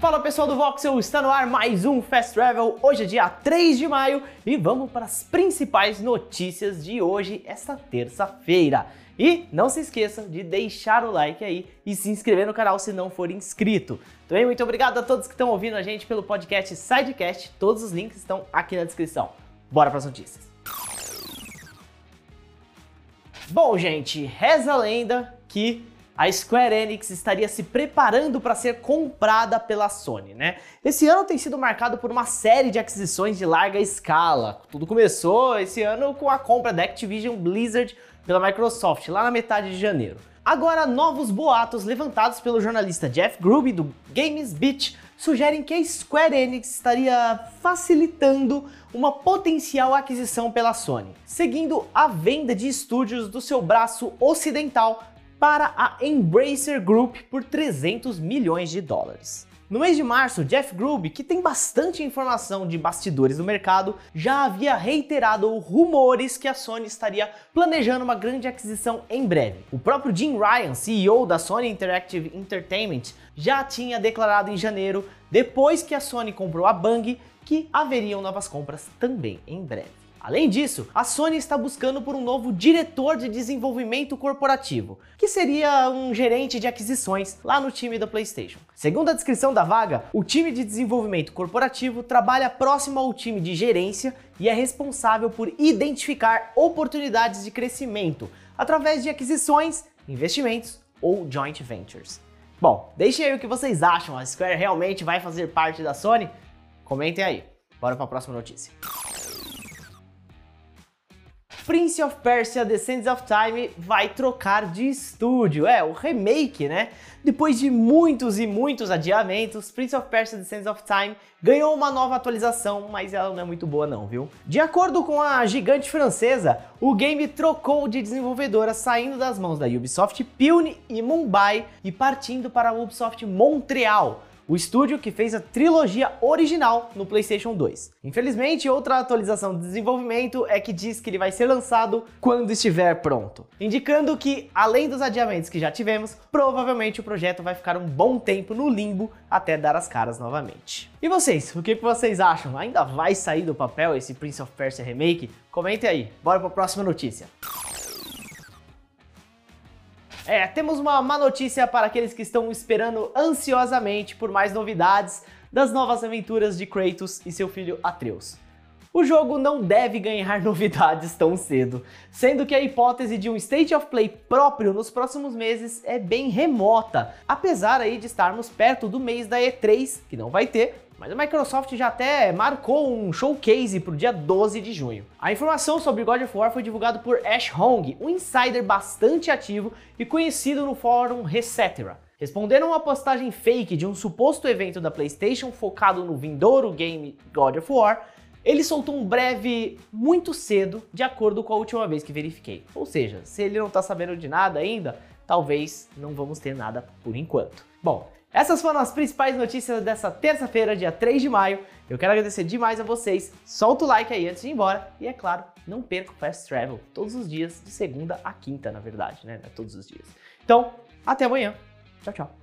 Fala pessoal do Voxel, está no ar mais um Fast Travel. Hoje é dia 3 de maio e vamos para as principais notícias de hoje, esta terça-feira. E não se esqueça de deixar o like aí e se inscrever no canal se não for inscrito. Também muito obrigado a todos que estão ouvindo a gente pelo podcast Sidecast. Todos os links estão aqui na descrição. Bora para as notícias. Bom, gente, reza a lenda que a Square Enix estaria se preparando para ser comprada pela Sony, né? Esse ano tem sido marcado por uma série de aquisições de larga escala. Tudo começou esse ano com a compra da Activision Blizzard pela Microsoft, lá na metade de janeiro. Agora, novos boatos levantados pelo jornalista Jeff Grubb do Games Beat sugerem que a Square Enix estaria facilitando uma potencial aquisição pela Sony, seguindo a venda de estúdios do seu braço ocidental para a Embracer Group por 300 milhões de dólares. No mês de março, Jeff Grubb, que tem bastante informação de bastidores do mercado, já havia reiterado rumores que a Sony estaria planejando uma grande aquisição em breve. O próprio Jim Ryan, CEO da Sony Interactive Entertainment, já tinha declarado em janeiro, depois que a Sony comprou a Bang, que haveriam novas compras também em breve. Além disso, a Sony está buscando por um novo diretor de desenvolvimento corporativo, que seria um gerente de aquisições lá no time da PlayStation. Segundo a descrição da vaga, o time de desenvolvimento corporativo trabalha próximo ao time de gerência e é responsável por identificar oportunidades de crescimento através de aquisições, investimentos ou joint ventures. Bom, deixem aí o que vocês acham. A Square realmente vai fazer parte da Sony? Comentem aí. Bora para a próxima notícia. Prince of Persia Sands of Time vai trocar de estúdio. É, o remake, né? Depois de muitos e muitos adiamentos, Prince of Persia Sands of Time ganhou uma nova atualização, mas ela não é muito boa não, viu? De acordo com a gigante francesa, o game trocou de desenvolvedora, saindo das mãos da Ubisoft Pune e Mumbai e partindo para a Ubisoft Montreal o estúdio que fez a trilogia original no PlayStation 2. Infelizmente, outra atualização de desenvolvimento é que diz que ele vai ser lançado quando estiver pronto, indicando que, além dos adiamentos que já tivemos, provavelmente o projeto vai ficar um bom tempo no limbo até dar as caras novamente. E vocês, o que vocês acham? Ainda vai sair do papel esse Prince of Persia Remake? Comentem aí, bora para a próxima notícia. É, temos uma má notícia para aqueles que estão esperando ansiosamente por mais novidades das novas aventuras de Kratos e seu filho Atreus. O jogo não deve ganhar novidades tão cedo, sendo que a hipótese de um State of Play próprio nos próximos meses é bem remota, apesar aí de estarmos perto do mês da E3, que não vai ter, mas a Microsoft já até marcou um showcase para o dia 12 de junho. A informação sobre God of War foi divulgada por Ash Hong, um insider bastante ativo e conhecido no fórum Resetera. Respondendo a uma postagem fake de um suposto evento da PlayStation focado no vindouro game God of War, ele soltou um breve muito cedo, de acordo com a última vez que verifiquei. Ou seja, se ele não está sabendo de nada ainda, talvez não vamos ter nada por enquanto. Bom, essas foram as principais notícias dessa terça-feira, dia 3 de maio. Eu quero agradecer demais a vocês. Solta o like aí antes de ir embora. E é claro, não perca o Fast Travel todos os dias, de segunda a quinta, na verdade, né? Todos os dias. Então, até amanhã. Tchau, tchau.